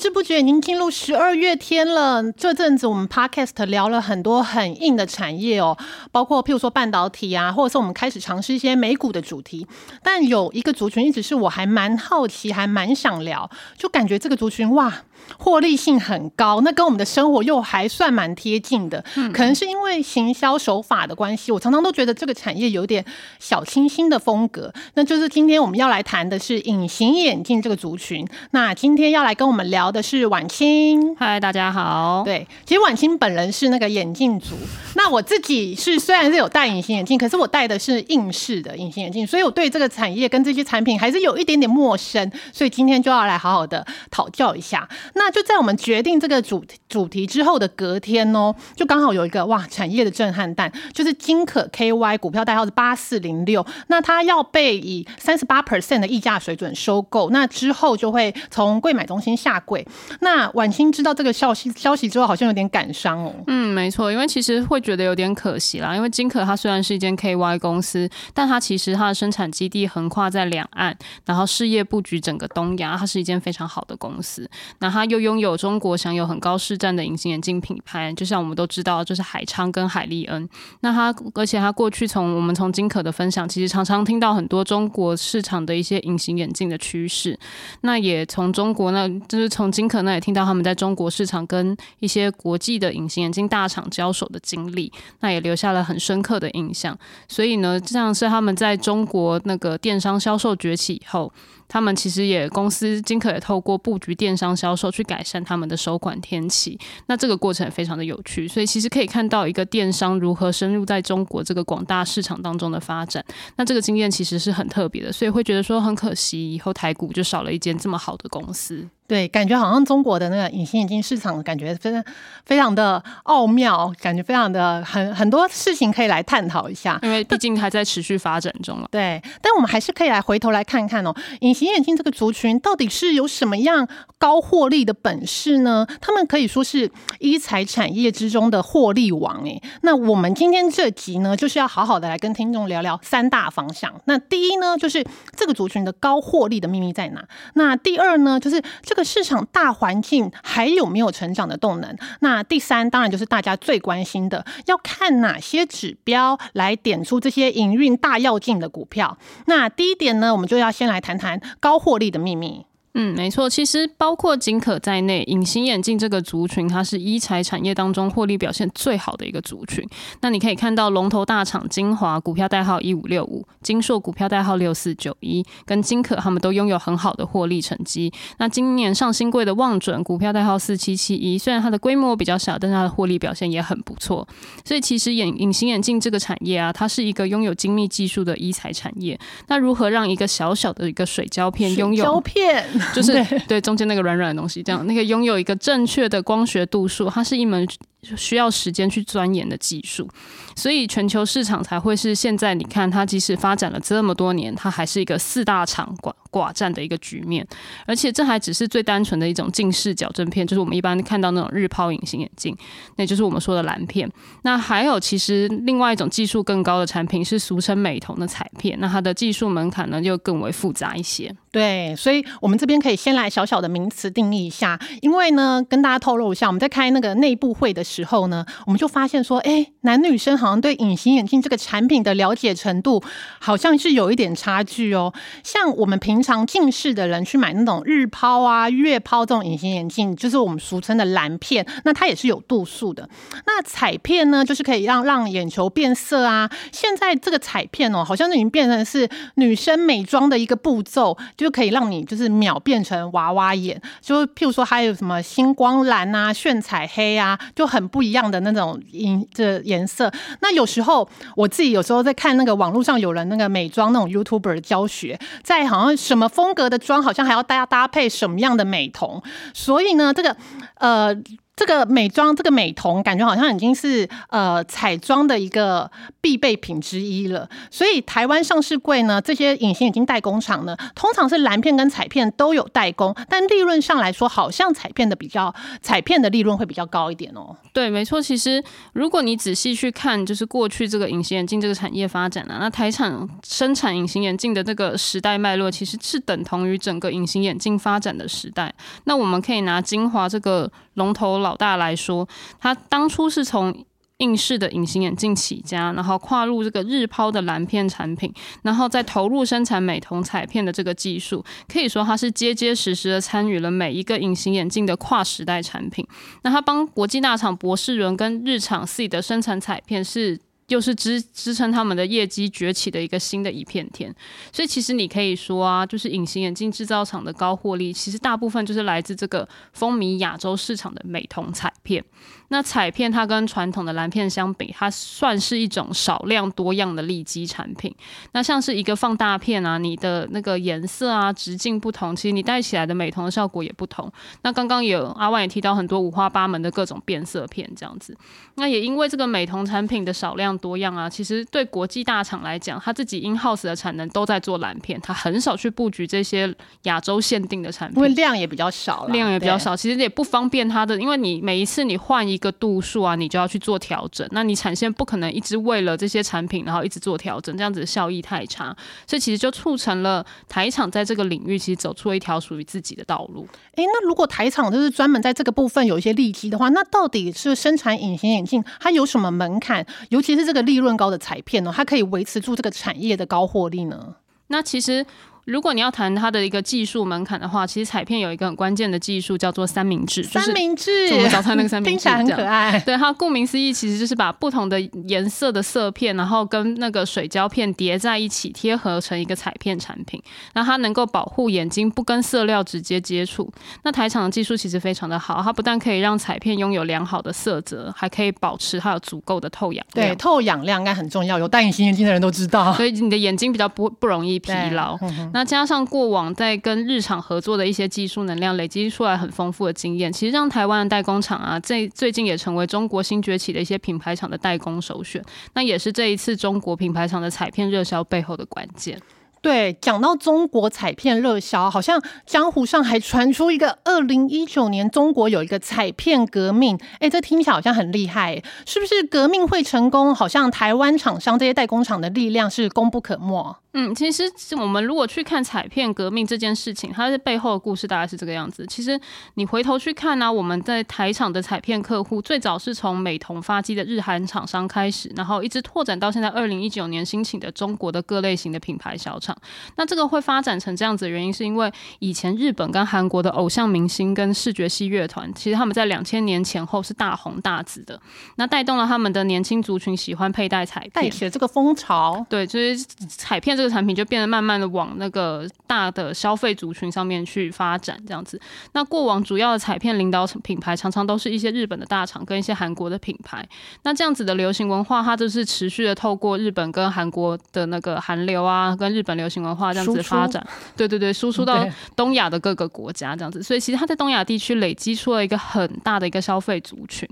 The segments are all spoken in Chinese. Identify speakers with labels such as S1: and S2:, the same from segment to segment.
S1: 不知不觉已经进入十二月天了。这阵子我们 Podcast 聊了很多很硬的产业哦，包括譬如说半导体啊，或者是我们开始尝试一些美股的主题。但有一个族群一直是我还蛮好奇，还蛮想聊，就感觉这个族群哇。获利性很高，那跟我们的生活又还算蛮贴近的。可能是因为行销手法的关系，我常常都觉得这个产业有点小清新的风格。那就是今天我们要来谈的是隐形眼镜这个族群。那今天要来跟我们聊的是婉清。
S2: 嗨，大家好。
S1: 对，其实婉清本人是那个眼镜族。那我自己是虽然是有戴隐形眼镜，可是我戴的是硬式的隐形眼镜，所以我对这个产业跟这些产品还是有一点点陌生。所以今天就要来好好的讨教一下。那就在我们决定这个主主题之后的隔天哦，就刚好有一个哇产业的震撼弹，就是金可 KY 股票代号是八四零六，那它要被以三十八 percent 的溢价水准收购，那之后就会从柜买中心下柜。那晚清知道这个消息消息之后，好像有点感伤哦。
S2: 嗯，没错，因为其实会觉得有点可惜啦，因为金可它虽然是一间 KY 公司，但它其实它的生产基地横跨在两岸，然后事业布局整个东亚，它是一间非常好的公司。那它又拥有中国享有很高市占的隐形眼镜品牌，就像我们都知道，就是海昌跟海利恩。那它，而且它过去从我们从金可的分享，其实常常听到很多中国市场的一些隐形眼镜的趋势。那也从中国那，就是从金可那也听到他们在中国市场跟一些国际的隐形眼镜大厂交手的经历，那也留下了很深刻的印象。所以呢，这样是他们在中国那个电商销售崛起以后。他们其实也公司金可也透过布局电商销售去改善他们的收款天气，那这个过程也非常的有趣，所以其实可以看到一个电商如何深入在中国这个广大市场当中的发展，那这个经验其实是很特别的，所以会觉得说很可惜，以后台股就少了一间这么好的公司。
S1: 对，感觉好像中国的那个隐形眼镜市场，感觉非常非常的奥妙，感觉非常的很很多事情可以来探讨一下，
S2: 因为毕竟还在持续发展中了。
S1: 对，但我们还是可以来回头来看看哦，隐形眼镜这个族群到底是有什么样高获利的本事呢？他们可以说是医材产业之中的获利王哎。那我们今天这集呢，就是要好好的来跟听众聊聊三大方向。那第一呢，就是这个族群的高获利的秘密在哪？那第二呢，就是这个。市场大环境还有没有成长的动能？那第三当然就是大家最关心的，要看哪些指标来点出这些营运大要进的股票。那第一点呢，我们就要先来谈谈高获利的秘密。
S2: 嗯，没错，其实包括金可在内，隐形眼镜这个族群，它是医材产业当中获利表现最好的一个族群。那你可以看到龙头大厂金华股票代号一五六五，金硕股票代号六四九一，跟金可他们都拥有很好的获利成绩。那今年上新贵的望准股票代号四七七一，虽然它的规模比较小，但是它的获利表现也很不错。所以其实眼隐形眼镜这个产业啊，它是一个拥有精密技术的医材产业。那如何让一个小小的一个水胶片拥有
S1: 胶片？
S2: 就是对。中间那个软软的东西，这样那个拥有一个正确的光学度数，它是一门需要时间去钻研的技术，所以全球市场才会是现在你看它即使发展了这么多年，它还是一个四大厂寡寡占的一个局面，而且这还只是最单纯的一种近视矫正片，就是我们一般看到那种日抛隐形眼镜，那就是我们说的蓝片。那还有其实另外一种技术更高的产品是俗称美瞳的彩片，那它的技术门槛呢就更为复杂一些。
S1: 对，所以我们这边可以先来小小的名词定义一下，因为呢，跟大家透露一下，我们在开那个内部会的时候呢，我们就发现说，哎，男女生好像对隐形眼镜这个产品的了解程度好像是有一点差距哦。像我们平常近视的人去买那种日抛啊、月抛这种隐形眼镜，就是我们俗称的蓝片，那它也是有度数的。那彩片呢，就是可以让让眼球变色啊。现在这个彩片哦，好像已经变成是女生美妆的一个步骤。就可以让你就是秒变成娃娃眼，就譬如说还有什么星光蓝啊、炫彩黑啊，就很不一样的那种颜这颜色。那有时候我自己有时候在看那个网络上有人那个美妆那种 YouTuber 的教学，在好像什么风格的妆，好像还要大家搭配什么样的美瞳。所以呢，这个呃。这个美妆这个美瞳，感觉好像已经是呃彩妆的一个必备品之一了。所以台湾上市柜呢，这些隐形眼镜代工厂呢，通常是蓝片跟彩片都有代工，但利润上来说，好像彩片的比较彩片的利润会比较高一点哦。
S2: 对，没错。其实如果你仔细去看，就是过去这个隐形眼镜这个产业发展啊，那台厂生产隐形眼镜的这个时代脉络，其实是等同于整个隐形眼镜发展的时代。那我们可以拿精华这个龙头老老大来说，他当初是从硬式的隐形眼镜起家，然后跨入这个日抛的蓝片产品，然后再投入生产美瞳彩片的这个技术，可以说他是结结实实的参与了每一个隐形眼镜的跨时代产品。那他帮国际大厂博士伦跟日厂 C 的生产彩片是。又是支支撑他们的业绩崛起的一个新的一片天，所以其实你可以说啊，就是隐形眼镜制造厂的高获利，其实大部分就是来自这个风靡亚洲市场的美瞳彩片。那彩片它跟传统的蓝片相比，它算是一种少量多样的利基产品。那像是一个放大片啊，你的那个颜色啊、直径不同，其实你戴起来的美瞳的效果也不同。那刚刚有阿万也提到很多五花八门的各种变色片这样子。那也因为这个美瞳产品的少量多样啊，其实对国际大厂来讲，他自己 in house 的产能都在做蓝片，他很少去布局这些亚洲限定的产品，
S1: 因为量也比较少，
S2: 量也比较少，其实也不方便它的，因为你每一次你换一。个度数啊，你就要去做调整。那你产线不可能一直为了这些产品，然后一直做调整，这样子的效益太差。所以其实就促成了台厂在这个领域其实走出了一条属于自己的道路。
S1: 诶，那如果台厂就是专门在这个部分有一些利基的话，那到底是生产隐形眼镜它有什么门槛？尤其是这个利润高的彩片呢，它可以维持住这个产业的高获利呢？
S2: 那其实。如果你要谈它的一个技术门槛的话，其实彩片有一个很关键的技术叫做三明治。
S1: 三明治，
S2: 我们早餐那个三明治，
S1: 听起来很可爱。
S2: 对它顾名思义，其实就是把不同的颜色的色片，然后跟那个水胶片叠在一起，贴合成一个彩片产品。那它能够保护眼睛不跟色料直接接触。那台厂的技术其实非常的好，它不但可以让彩片拥有良好的色泽，还可以保持它有足够的透氧
S1: 量。对，透氧量应该很重要，有戴隐形眼镜的人都知道。
S2: 所以你的眼睛比较不不容易疲劳。那加上过往。在跟日厂合作的一些技术能量累积出来很丰富的经验，其实让台湾的代工厂啊，最最近也成为中国新崛起的一些品牌厂的代工首选。那也是这一次中国品牌厂的彩片热销背后的关键。
S1: 对，讲到中国彩片热销，好像江湖上还传出一个二零一九年中国有一个彩片革命。哎，这听起来好像很厉害，是不是革命会成功？好像台湾厂商这些代工厂的力量是功不可没。
S2: 嗯，其实我们如果去看彩片革命这件事情，它的背后的故事大概是这个样子。其实你回头去看呢，我们在台场的彩片客户最早是从美瞳发机的日韩厂商开始，然后一直拓展到现在二零一九年兴起的中国的各类型的品牌小厂。那这个会发展成这样子的原因，是因为以前日本跟韩国的偶像明星跟视觉系乐团，其实他们在两千年前后是大红大紫的，那带动了他们的年轻族群喜欢佩戴彩片，
S1: 带起了这个风潮。
S2: 对，就是彩片。这个产品就变得慢慢的往那个大的消费族群上面去发展，这样子。那过往主要的彩片领导品牌常常都是一些日本的大厂跟一些韩国的品牌。那这样子的流行文化，它就是持续的透过日本跟韩国的那个韩流啊，跟日本流行文化这样子发展。对对对，输出到东亚的各个国家这样子。所以其实它在东亚地区累积出了一个很大的一个消费族群。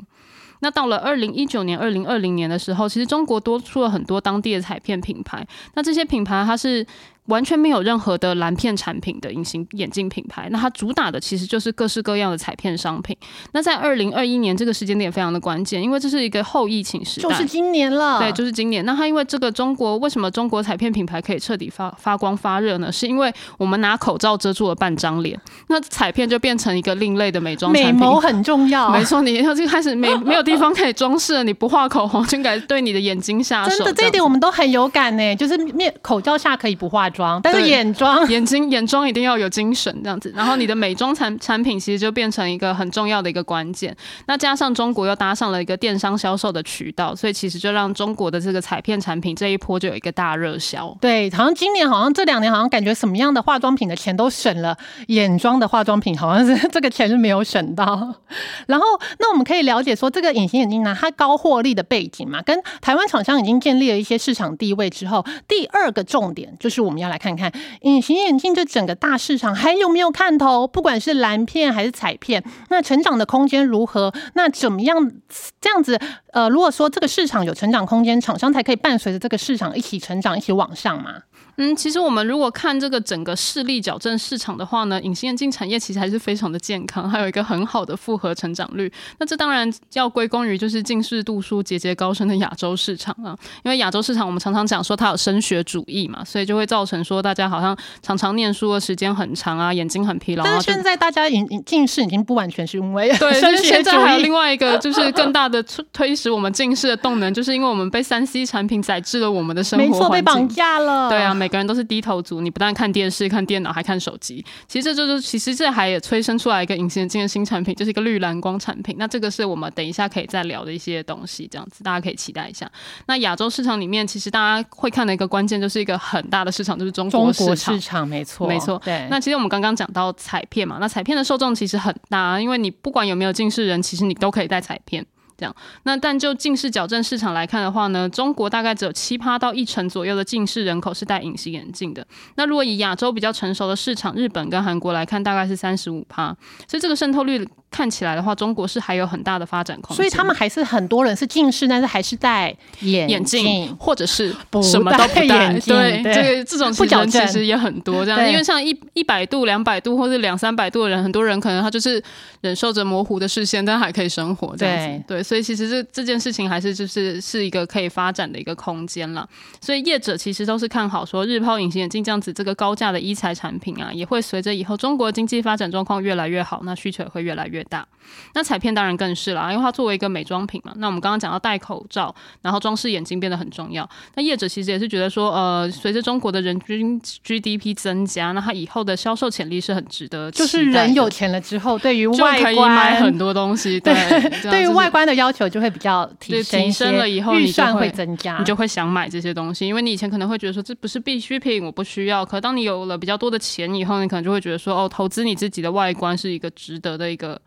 S2: 那到了二零一九年、二零二零年的时候，其实中国多出了很多当地的彩片品牌。那这些品牌它是。完全没有任何的蓝片产品的隐形眼镜品牌，那它主打的其实就是各式各样的彩片商品。那在二零二一年这个时间点非常的关键，因为这是一个后疫情时代，
S1: 就是今年了。
S2: 对，就是今年。那它因为这个中国为什么中国彩片品牌可以彻底发发光发热呢？是因为我们拿口罩遮住了半张脸，那彩片就变成一个另类的美妆产品。
S1: 美眸很重要，
S2: 没错。你要就开始没没有地方可以装饰了，你不画口红就该对你的眼睛下
S1: 手。真的，这一点我们都很有感呢。就是面口罩下可以不化妆，但是眼。妆
S2: 眼睛眼妆一定要有精神这样子，然后你的美妆产产品其实就变成一个很重要的一个关键。那加上中国又搭上了一个电商销售的渠道，所以其实就让中国的这个彩片产品这一波就有一个大热销。
S1: 对，好像今年好像这两年好像感觉什么样的化妆品的钱都省了，眼妆的化妆品好像是 这个钱是没有省到。然后那我们可以了解说，这个隐形眼镜呢，它高获利的背景嘛，跟台湾厂商已经建立了一些市场地位之后，第二个重点就是我们你。要来看看隐形眼镜这整个大市场还有没有看头？不管是蓝片还是彩片，那成长的空间如何？那怎么样这样子？呃，如果说这个市场有成长空间，厂商才可以伴随着这个市场一起成长，一起往上嘛？
S2: 嗯，其实我们如果看这个整个视力矫正市场的话呢，隐形眼镜产业其实还是非常的健康，还有一个很好的复合成长率。那这当然要归功于就是近视度数节节高升的亚洲市场啊，因为亚洲市场我们常常讲说它有升学主义嘛，所以就会造成说大家好像常常念书的时间很长啊，眼睛很疲劳。
S1: 但是现在大家眼近视已经不完全是因为
S2: 对，
S1: 升学
S2: 现在还有另
S1: 外
S2: 外一个就是更大的推推使我们近视的动能，就是因为我们被三 C 产品宰制了我们的生
S1: 没错被。绑架了。
S2: 对啊，，每个人都是低头族，你不但看电视、看电脑，还看手机。其实这就是，其实这还也催生出来一个隐形眼镜的新产品，就是一个绿蓝光产品。那这个是我们等一下可以再聊的一些东西，这样子大家可以期待一下。那亚洲市场里面，其实大家会看的一个关键，就是一个很大的市场，就是中
S1: 中
S2: 国市场
S1: 国市。场没错，
S2: 没错
S1: 对。
S2: 那其实我们刚刚讲到彩片嘛，那彩片的受众其实很大，因为你不管有没有近视人，其实你都可以戴彩片。这样，那但就近视矫正市场来看的话呢，中国大概只有七趴到一成左右的近视人口是戴隐形眼镜的。那如果以亚洲比较成熟的市场，日本跟韩国来看，大概是三十五趴，所以这个渗透率看起来的话，中国是还有很大的发展空间。
S1: 所以他们还是很多人是近视，但是还是戴眼
S2: 眼镜，或者是什么都不
S1: 戴。
S2: 戴，
S1: 眼镜
S2: 对，
S1: 对。
S2: 这个这种
S1: 不矫正
S2: 人其实也很多，这样，因为像一一百度、两百度或者两三百度的人，很多人可能他就是忍受着模糊的视线，但还可以生活这样子，对，所以其实这这件事情还是就是是一个可以发展的一个空间了。所以业者其实都是看好说，日抛隐形眼镜这样子这个高价的医材产品啊，也会随着以后中国经济发展状况越来越好，那需求也会越来越大。那彩片当然更是啦，因为它作为一个美妆品嘛。那我们刚刚讲到戴口罩，然后装饰眼睛变得很重要。那业者其实也是觉得说，呃，随着中国的人均 GDP 增加，那它以后的销售潜力是很值得
S1: 就是人有钱了之后，对于
S2: 就
S1: 外观
S2: 很多东西，对，
S1: 对于外观的要求就会比较提升
S2: 提升了以后
S1: 预算
S2: 会
S1: 会增加，
S2: 你就会想买这些东西，因为你以前可能会觉得说这不是必需品，我不需要。可当你有了比较多的钱以后，你可能就会觉得说，哦，投资你自己的外观是一个值得的一个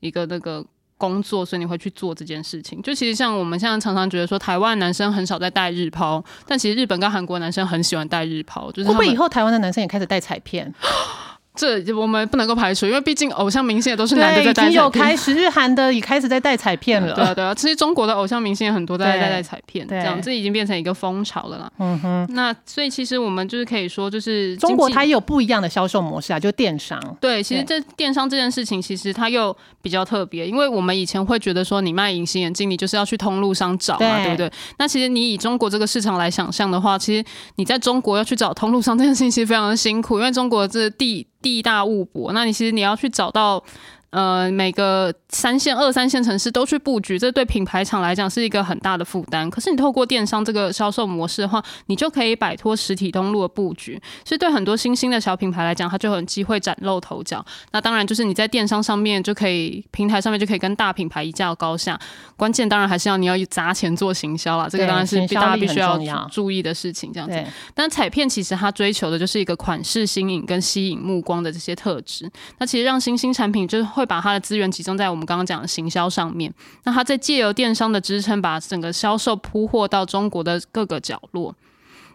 S2: 一个那个。工作，所以你会去做这件事情。就其实像我们现在常常觉得说，台湾男生很少在戴日抛，但其实日本跟韩国男生很喜欢戴日抛，就是
S1: 会不会以后台湾的男生也开始戴彩片？
S2: 这我们不能够排除，因为毕竟偶像明星也都是男的
S1: 对，
S2: 在戴
S1: 已经有开始，日韩的也开始在带彩片了。
S2: 对啊，对啊，其实中国的偶像明星也很多在
S1: 对
S2: 在戴彩片，这
S1: 对
S2: 样这已经变成一个风潮了啦。
S1: 嗯哼，
S2: 那所以其实我们就是可以说，就是
S1: 中国它也有不一样的销售模式啊，就电商。
S2: 对，其实这电商这件事情，其实它又比较特别，因为我们以前会觉得说，你卖隐形眼镜，你就是要去通路商找嘛，
S1: 对
S2: 对不对？那其实你以中国这个市场来想象的话，其实你在中国要去找通路商这件事情，其实非常的辛苦，因为中国这地地大物博，那你其实你要去找到。呃，每个三线、二三线城市都去布局，这对品牌厂来讲是一个很大的负担。可是你透过电商这个销售模式的话，你就可以摆脱实体通路的布局，所以对很多新兴的小品牌来讲，它就很机会崭露头角。那当然就是你在电商上面就可以，平台上面就可以跟大品牌一较高下。关键当然还是要你要砸钱做行销啦，这个当然是大家必须要注意的事情。这样子，但彩片其实它追求的就是一个款式新颖跟吸引目光的这些特质。那其实让新兴产品就是会把它的资源集中在我们刚刚讲的行销上面。那它在借由电商的支撑，把整个销售铺货到中国的各个角落。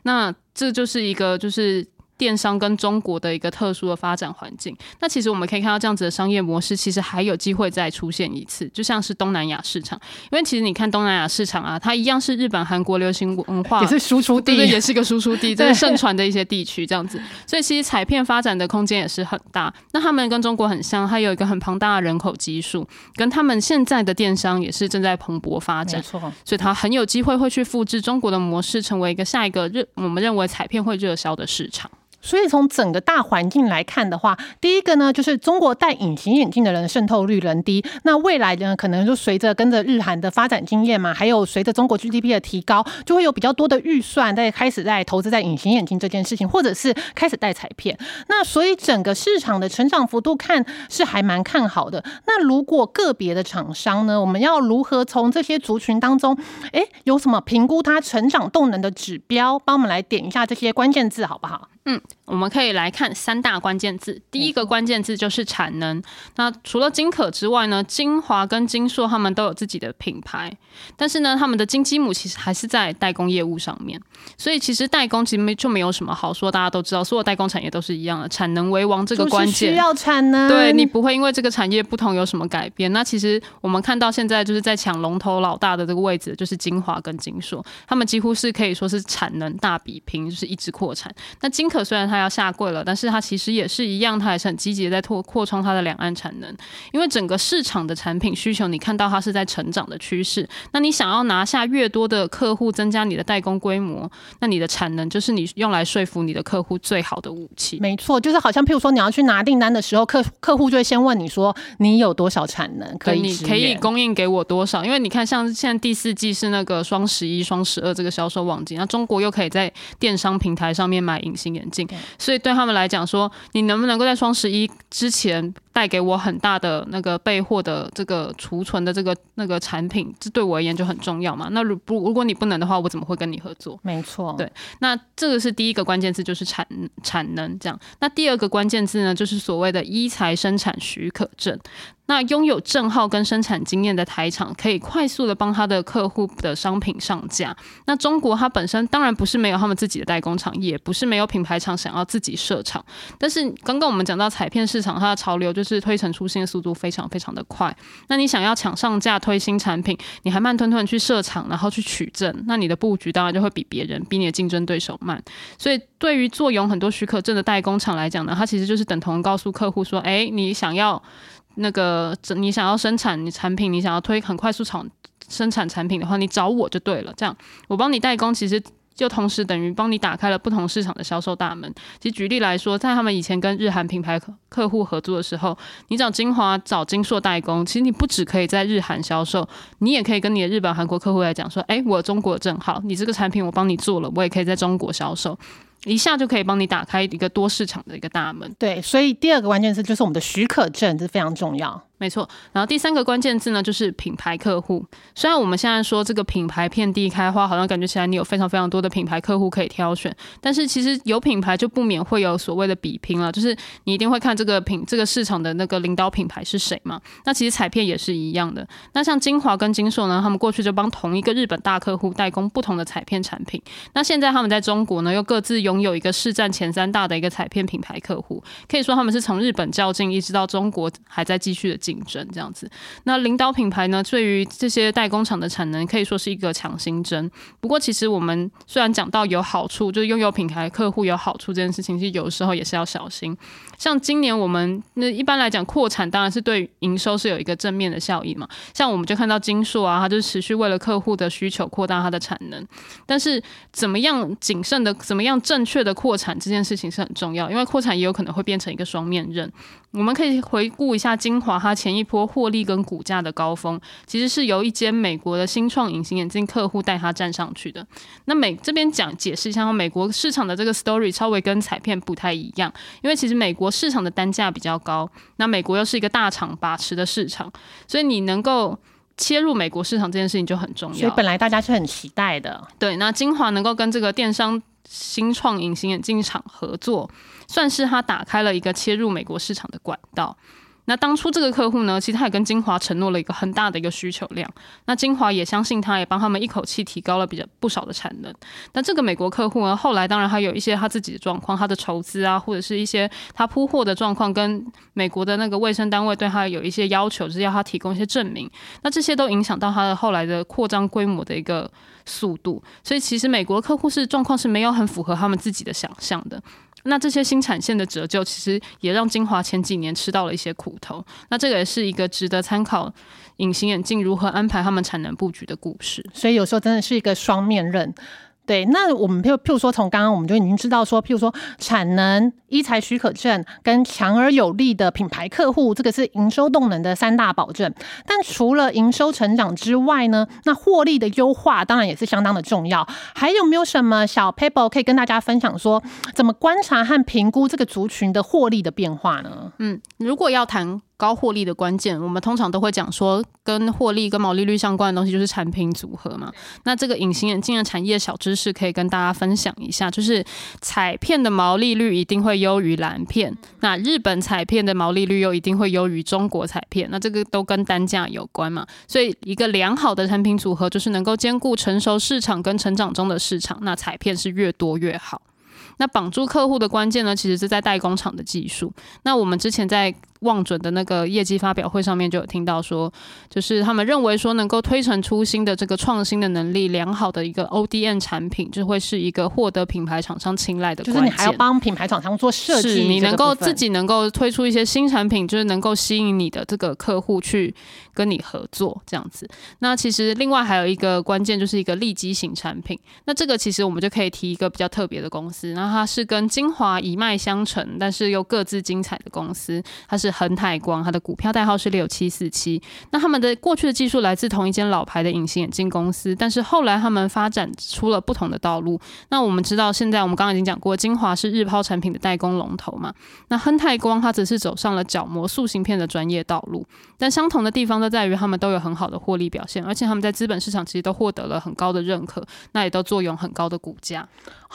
S2: 那这就是一个就是。电商跟中国的一个特殊的发展环境，那其实我们可以看到这样子的商业模式，其实还有机会再出现一次，就像是东南亚市场，因为其实你看东南亚市场啊，它一样是日本、韩国流行文化
S1: 也是输出地，
S2: 对对，也是一个输出地，这
S1: 对
S2: 是盛传的一些地区这样子。所以其实彩片发展的空间也是很大。那他们跟中国很像，它有一个很庞大的人口基数，跟他们现在的电商也是正在蓬勃发展，
S1: 没错。
S2: 所以它很有机会会去复制中国的模式，成为一个下一个热我们认为彩片会热销的市场。
S1: 所以从整个大环境来看的话，第一个呢，就是中国戴隐形眼镜的人渗透率仍低。那未来呢，可能就随着跟着日韩的发展经验嘛，还有随着中国 GDP 的提高，就会有比较多的预算在开始在投资在隐形眼镜这件事情，或者是开始戴彩片。那所以整个市场的成长幅度看是还蛮看好的。那如果个别的厂商呢，我们要如何从这些族群当中，诶，有什么评估它成长动能的指标？帮我们来点一下这些关键字好不好？
S2: 嗯，我们可以来看三大关键字。第一个关键字就是产能。那除了金可之外呢，金华跟金硕他们都有自己的品牌，但是呢，他们的金鸡母其实还是在代工业务上面。所以其实代工其实没就没有什么好说，大家都知道，所有代工产业都是一样的，产能为王这个关键
S1: 需要产能。
S2: 对你不会因为这个产业不同有什么改变。那其实我们看到现在就是在抢龙头老大的这个位置，就是金华跟金硕，他们几乎是可以说是产能大比拼，就是一直扩产。那金可虽然它它要下跪了，但是他其实也是一样，他还是很积极的在拓扩充他的两岸产能。因为整个市场的产品需求，你看到它是在成长的趋势。那你想要拿下越多的客户，增加你的代工规模，那你的产能就是你用来说服你的客户最好的武器。
S1: 没错，就是好像譬如说你要去拿订单的时候，客客户就会先问你说你有多少产能可以
S2: 你可以供应给我多少？因为你看，像现在第四季是那个双十一、双十二这个销售旺季，那中国又可以在电商平台上面买隐形眼镜。所以对他们来讲，说你能不能够在双十一之前带给我很大的那个备货的这个储存的这个那个产品，这对我而言就很重要嘛。那如不如果你不能的话，我怎么会跟你合作？
S1: 没错，
S2: 对。那这个是第一个关键字，就是产产能这样。那第二个关键字呢，就是所谓的一材生产许可证。那拥有证号跟生产经验的台厂，可以快速的帮他的客户的商品上架。那中国它本身当然不是没有他们自己的代工厂，也不是没有品牌厂想要自己设厂。但是刚刚我们讲到彩片市场，它的潮流就是是推陈出新的速度非常非常的快。那你想要抢上架推新产品，你还慢吞吞去设厂，然后去取证，那你的布局当然就会比别人、比你的竞争对手慢。所以对于坐拥很多许可证的代工厂来讲呢，它其实就是等同告诉客户说：，哎，你想要。那个，你想要生产你产品，你想要推很快速厂生产产品的话，你找我就对了。这样，我帮你代工，其实就同时等于帮你打开了不同市场的销售大门。其实举例来说，在他们以前跟日韩品牌客户合作的时候，你找金华、找金硕代工，其实你不只可以在日韩销售，你也可以跟你的日本、韩国客户来讲说，哎，我中国正好，你这个产品我帮你做了，我也可以在中国销售。一下就可以帮你打开一个多市场的一个大门。
S1: 对，所以第二个关键词就是我们的许可证，这非常重要。
S2: 没错，然后第三个关键字呢，就是品牌客户。虽然我们现在说这个品牌遍地开花，好像感觉起来你有非常非常多的品牌客户可以挑选，但是其实有品牌就不免会有所谓的比拼了，就是你一定会看这个品这个市场的那个领导品牌是谁嘛？那其实彩片也是一样的。那像金华跟金硕呢，他们过去就帮同一个日本大客户代工不同的彩片产品，那现在他们在中国呢，又各自拥有一个市占前三大的一个彩片品牌客户，可以说他们是从日本较劲，一直到中国还在继续的进。竞争这样子，那领导品牌呢？对于这些代工厂的产能，可以说是一个强心针。不过，其实我们虽然讲到有好处，就是拥有品牌客户有好处这件事情，其实有时候也是要小心。像今年我们那一般来讲扩产，当然是对营收是有一个正面的效益嘛。像我们就看到金硕啊，它就持续为了客户的需求扩大它的产能。但是怎么样谨慎的、怎么样正确的扩产这件事情是很重要，因为扩产也有可能会变成一个双面刃。我们可以回顾一下精华它前一波获利跟股价的高峰，其实是由一间美国的新创隐形眼镜客户带它站上去的。那美这边讲解释一下，美国市场的这个 story 稍微跟彩片不太一样，因为其实美国市场的单价比较高，那美国又是一个大厂把持的市场，所以你能够切入美国市场这件事情就很重要。
S1: 所以本来大家是很期待的，
S2: 对。那精华能够跟这个电商新创隐形眼镜厂合作。算是他打开了一个切入美国市场的管道。那当初这个客户呢，其实他也跟金华承诺了一个很大的一个需求量。那金华也相信他，也帮他们一口气提高了比较不少的产能。那这个美国客户呢，后来当然还有一些他自己的状况，他的筹资啊，或者是一些他铺货的状况，跟美国的那个卫生单位对他有一些要求，就是要他提供一些证明。那这些都影响到他的后来的扩张规模的一个速度。所以其实美国客户是状况是没有很符合他们自己的想象的。那这些新产线的折旧，其实也让金华前几年吃到了一些苦头。那这个也是一个值得参考隐形眼镜如何安排他们产能布局的故事。
S1: 所以有时候真的是一个双面刃。对，那我们譬譬如说，从刚刚我们就已经知道说，譬如说产能、医材许可证跟强而有力的品牌客户，这个是营收动能的三大保证。但除了营收成长之外呢，那获利的优化当然也是相当的重要。还有没有什么小 paper 可以跟大家分享，说怎么观察和评估这个族群的获利的变化呢？
S2: 嗯，如果要谈高获利的关键，我们通常都会讲说，跟获利跟毛利率相关的东西就是产品组合嘛。那这个隐形眼镜的产业小知识可以跟大家分享一下，就是彩片的毛利率一定会优于蓝片，那日本彩片的毛利率又一定会优于中国彩片，那这个都跟单价有关嘛。所以一个良好的产品组合就是能够兼顾成熟市场跟成长中的市场，那彩片是越多越好。那绑住客户的关键呢，其实是在代工厂的技术。那我们之前在望准的那个业绩发表会上面就有听到说，就是他们认为说能够推陈出新的这个创新的能力良好的一个 O D N 产品，就会是一个获得品牌厂商青睐的
S1: 就是你还要帮品牌厂商做设计，
S2: 你能够自
S1: 己
S2: 己能够推出一些新产品，就是能够吸引你的这个客户去跟你合作这样子。那其实另外还有一个关键就是一个利基型产品，那这个其实我们就可以提一个比较特别的公司，那它是跟精华一脉相承，但是又各自精彩的公司，它是恒泰光，它的股票代号是六七四七。那他们的过去的技术来自同一间老牌的隐形眼镜公司，但是后来他们发展出了不同的道路。那我们知道，现在我们刚刚已经讲过，精华是日抛产品的代工龙头嘛，那亨泰光它则是走上了角膜塑形片的专业道路。但相同的地方都在于，他们都有很好的获利表现，而且他们在资本市场其实都获得了很高的认可，那也都坐拥很高的股价。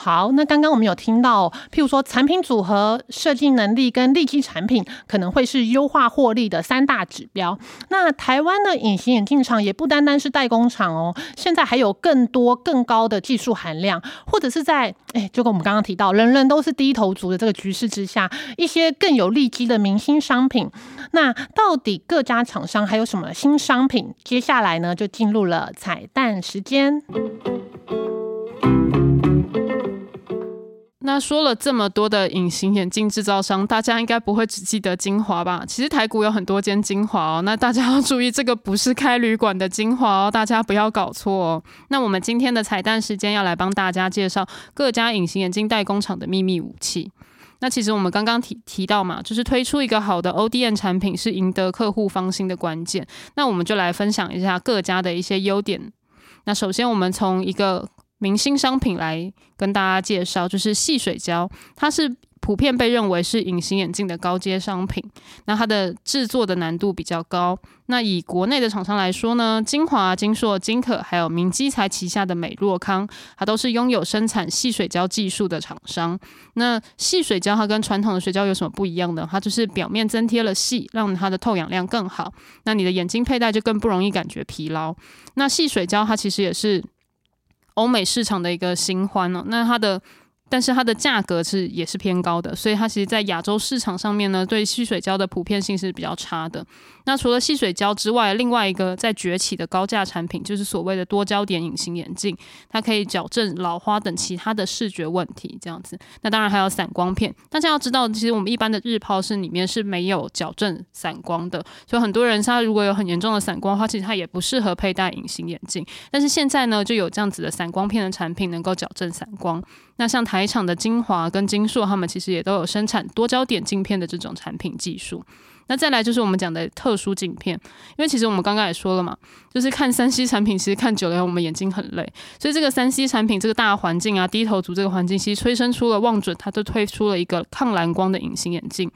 S1: 好，那刚刚我们有听到，譬如说产品组合、设计能力跟利基产品，可能会是优化获利的三大指标。那台湾的隐形眼镜厂也不单单是代工厂哦，现在还有更多更高的技术含量，或者是在哎，就跟我们刚刚提到，人人都是低头族的这个局势之下，一些更有利基的明星商品。那到底各家厂商还有什么新商品？接下来呢，就进入了彩蛋时间。
S2: 那说了这么多的隐形眼镜制造商，大家应该不会只记得精华吧？其实台股有很多间精华哦，那大家要注意，这个不是开旅馆的精华哦，大家不要搞错哦。那我们今天的彩蛋时间要来帮大家介绍各家隐形眼镜代工厂的秘密武器。那其实我们刚刚提提到嘛，就是推出一个好的 ODM 产品是赢得客户芳心的关键。那我们就来分享一下各家的一些优点。那首先我们从一个明星商品来跟大家介绍，就是细水胶，它是普遍被认为是隐形眼镜的高阶商品。那它的制作的难度比较高。那以国内的厂商来说呢，精华、金硕、金可，还有明基材旗下的美若康，它都是拥有生产细水胶技术的厂商。那细水胶它跟传统的水胶有什么不一样呢？它就是表面增贴了细，让它的透氧量更好。那你的眼睛佩戴就更不容易感觉疲劳。那细水胶它其实也是。欧美市场的一个新欢哦，那它的。但是它的价格是也是偏高的，所以它其实，在亚洲市场上面呢，对细水胶的普遍性是比较差的。那除了细水胶之外，另外一个在崛起的高价产品，就是所谓的多焦点隐形眼镜，它可以矫正老花等其他的视觉问题，这样子。那当然还有散光片，大家要知道，其实我们一般的日抛是里面是没有矫正散光的，所以很多人他如果有很严重的散光的话，其实他也不适合佩戴隐形眼镜。但是现在呢，就有这样子的散光片的产品能够矫正散光。那像台厂的精华跟金硕，他们其实也都有生产多焦点镜片的这种产品技术。那再来就是我们讲的特殊镜片，因为其实我们刚刚也说了嘛，就是看三 C 产品，其实看久了我们眼睛很累，所以这个三 C 产品这个大环境啊，低头族这个环境，其实催生出了望准，它就推出了一个抗蓝光的隐形眼镜。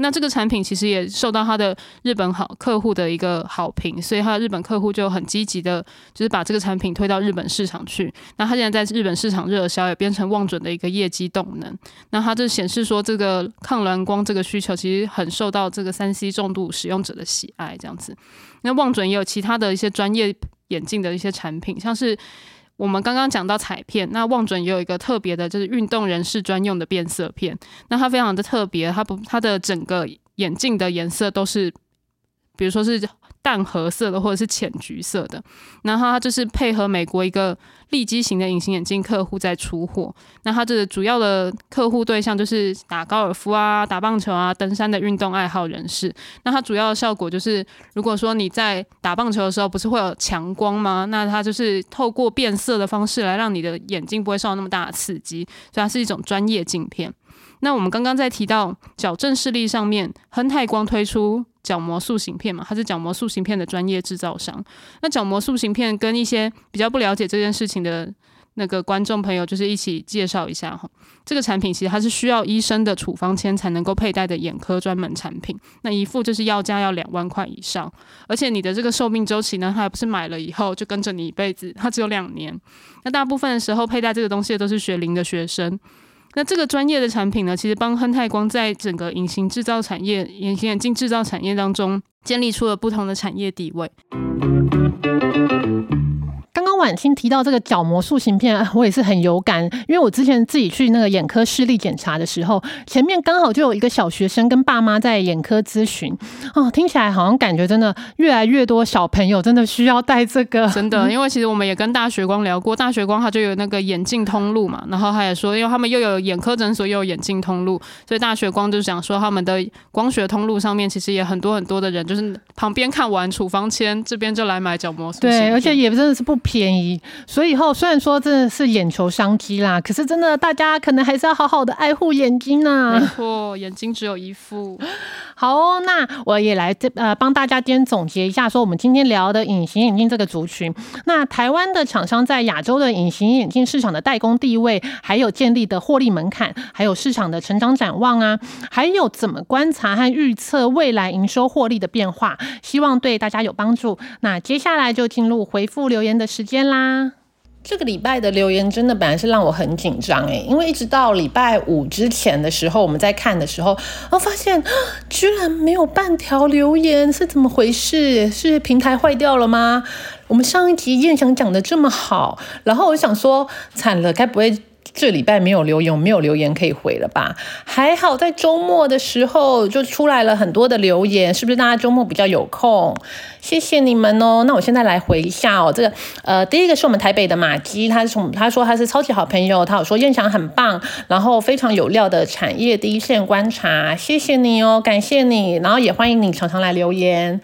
S2: 那这个产品其实也受到他的日本好客户的一个好评，所以他的日本客户就很积极的，就是把这个产品推到日本市场去。那他现在在日本市场热销，也变成望准的一个业绩动能。那它就显示说，这个抗蓝光这个需求其实很受到这个三 C 重度使用者的喜爱。这样子，那望准也有其他的一些专业眼镜的一些产品，像是。我们刚刚讲到彩片，那望准也有一个特别的，就是运动人士专用的变色片。那它非常的特别，它不，它的整个眼镜的颜色都是，比如说是。淡褐色的或者是浅橘色的，然后它就是配合美国一个立基型的隐形眼镜客户在出货。那它这个主要的客户对象就是打高尔夫啊、打棒球啊、登山的运动爱好人士。那它主要的效果就是，如果说你在打棒球的时候不是会有强光吗？那它就是透过变色的方式来让你的眼睛不会受到那么大的刺激，所以它是一种专业镜片。那我们刚刚在提到矫正视力上面，亨泰光推出。角膜塑形片嘛，它是角膜塑形片的专业制造商。那角膜塑形片跟一些比较不了解这件事情的那个观众朋友就是一起介绍一下哈。这个产品其实它是需要医生的处方签才能够佩戴的眼科专门产品，那一副就是要价要两万块以上，而且你的这个寿命周期呢，它还不是买了以后就跟着你一辈子，它只有两年。那大部分的时候佩戴这个东西的都是学龄的学生。那这个专业的产品呢，其实帮亨泰光在整个隐形制造产业、隐形眼镜制造产业当中建立出了不同的产业地位。
S1: 刚刚婉清提到这个角膜塑形片，我也是很有感，因为我之前自己去那个眼科视力检查的时候，前面刚好就有一个小学生跟爸妈在眼科咨询，哦，听起来好像感觉真的越来越多小朋友真的需要戴这个，
S2: 真的，因为其实我们也跟大学光聊过，大学光他就有那个眼镜通路嘛，然后他也说，因为他们又有眼科诊所又有眼镜通路，所以大学光就想说他们的光学通路上面其实也很多很多的人，就是旁边看完处方签，这边就来买角膜塑形，
S1: 对，而且也真的是不。便宜，所以以后虽然说真的是眼球商机啦，可是真的大家可能还是要好好的爱护眼睛
S2: 啊。没错，眼睛只有一副。
S1: 好哦，那我也来这呃帮大家今天总结一下，说我们今天聊的隐形眼镜这个族群，那台湾的厂商在亚洲的隐形眼镜市场的代工地位，还有建立的获利门槛，还有市场的成长展望啊，还有怎么观察和预测未来营收获利的变化，希望对大家有帮助。那接下来就进入回复留言的时间啦。这个礼拜的留言真的本来是让我很紧张诶，因为一直到礼拜五之前的时候，我们在看的时候，我发现居然没有半条留言，是怎么回事？是平台坏掉了吗？我们上一集燕翔讲的这么好，然后我想说惨了，该不会？这礼拜没有留言，没有留言可以回了吧？还好在周末的时候就出来了很多的留言，是不是大家周末比较有空？谢谢你们哦。那我现在来回一下哦。这个呃，第一个是我们台北的马基，他是从他说他是超级好朋友，他有说燕翔很棒，然后非常有料的产业第一线观察，谢谢你哦，感谢你，然后也欢迎你常常来留言。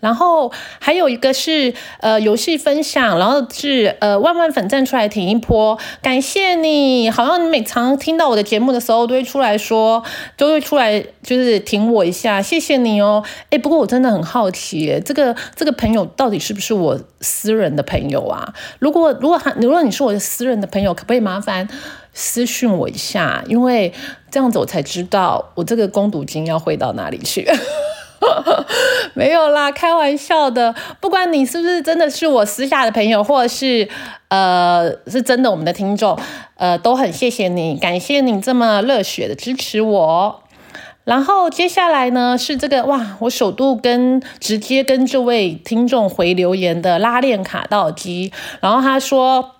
S1: 然后还有一个是呃游戏分享，然后是呃万万粉站出来挺一波，感谢你，好像你每常听到我的节目的时候都会出来说，都会出来就是挺我一下，谢谢你哦。哎，不过我真的很好奇，这个这个朋友到底是不是我私人的朋友啊？如果如果他如果你是我的私人的朋友，可不可以麻烦私讯我一下？因为这样子我才知道我这个攻读金要汇到哪里去。没有啦，开玩笑的。不管你是不是真的是我私下的朋友，或者是呃是真的我们的听众，呃都很谢谢你，感谢你这么热血的支持我。然后接下来呢是这个哇，我首度跟直接跟这位听众回留言的拉链卡道机，然后他说。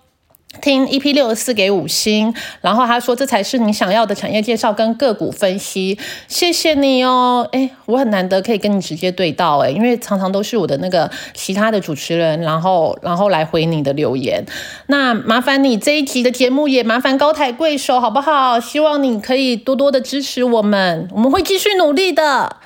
S1: 听 EP 六十四给五星，然后他说这才是你想要的产业介绍跟个股分析，谢谢你哦。哎，我很难得可以跟你直接对到哎，因为常常都是我的那个其他的主持人，然后然后来回你的留言。那麻烦你这一集的节目也麻烦高抬贵手好不好？希望你可以多多的支持我们，我们会继续努力的。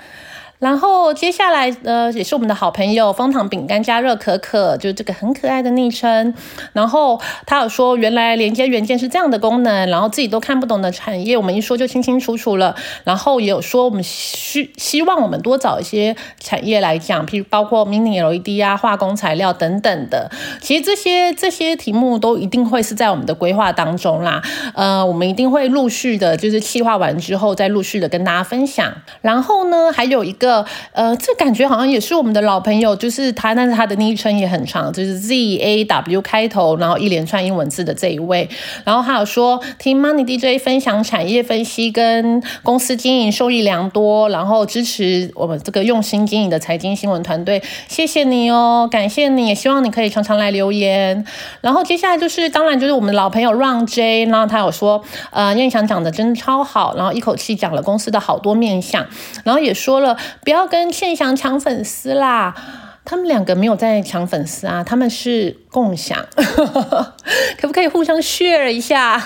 S1: 然后接下来呃也是我们的好朋友蜂糖饼干加热可可，就是这个很可爱的昵称。然后他有说原来连接元件是这样的功能，然后自己都看不懂的产业，我们一说就清清楚楚了。然后也有说我们希希望我们多找一些产业来讲，譬如包括 mini LED 啊、化工材料等等的。其实这些这些题目都一定会是在我们的规划当中啦。呃，我们一定会陆续的，就是计划完之后再陆续的跟大家分享。然后呢，还有一个。个呃，这感觉好像也是我们的老朋友，就是他，但是他的昵称也很长，就是 Z A W 开头，然后一连串英文字的这一位。然后还有说听 Money DJ 分享产业分析跟公司经营受益良多，然后支持我们这个用心经营的财经新闻团队，谢谢你哦，感谢你，也希望你可以常常来留言。然后接下来就是当然就是我们的老朋友 Run J，然后他有说呃燕翔讲的真的超好，然后一口气讲了公司的好多面相，然后也说了。不要跟倩祥抢粉丝啦！他们两个没有在抢粉丝啊，他们是共享，可不可以互相 share 一下？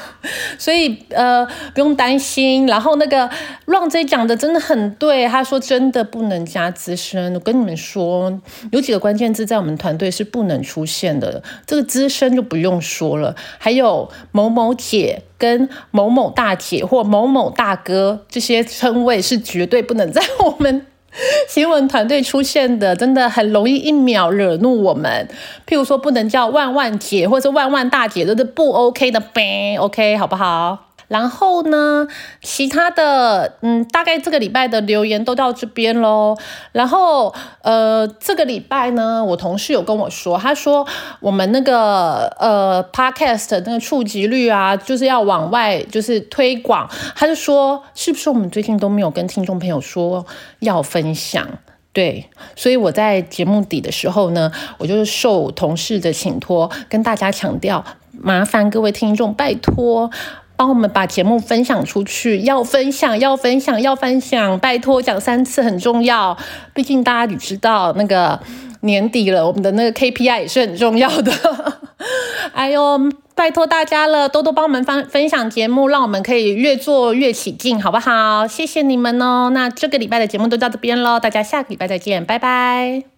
S1: 所以呃，不用担心。然后那个 Ron J 讲的真的很对，他说真的不能加资深。我跟你们说，有几个关键字在我们团队是不能出现的，这个资深就不用说了。还有某某姐跟某某大姐或某某大哥这些称谓是绝对不能在我们。新闻团队出现的真的很容易一秒惹怒我们，譬如说不能叫万万姐或者万万大姐，都是不 OK 的呗，OK 好不好？然后呢，其他的，嗯，大概这个礼拜的留言都到这边喽。然后，呃，这个礼拜呢，我同事有跟我说，他说我们那个呃，podcast 那个触及率啊，就是要往外就是推广。他就说，是不是我们最近都没有跟听众朋友说要分享？对，所以我在节目底的时候呢，我就受同事的请托，跟大家强调，麻烦各位听众，拜托。帮我们把节目分享出去，要分享，要分享，要分享，拜托讲三次很重要。毕竟大家也知道，那个年底了，我们的那个 KPI 也是很重要的。哎呦，拜托大家了，多多帮我们分分享节目，让我们可以越做越起劲，好不好？谢谢你们哦。那这个礼拜的节目都到这边喽，大家下个礼拜再见，拜拜。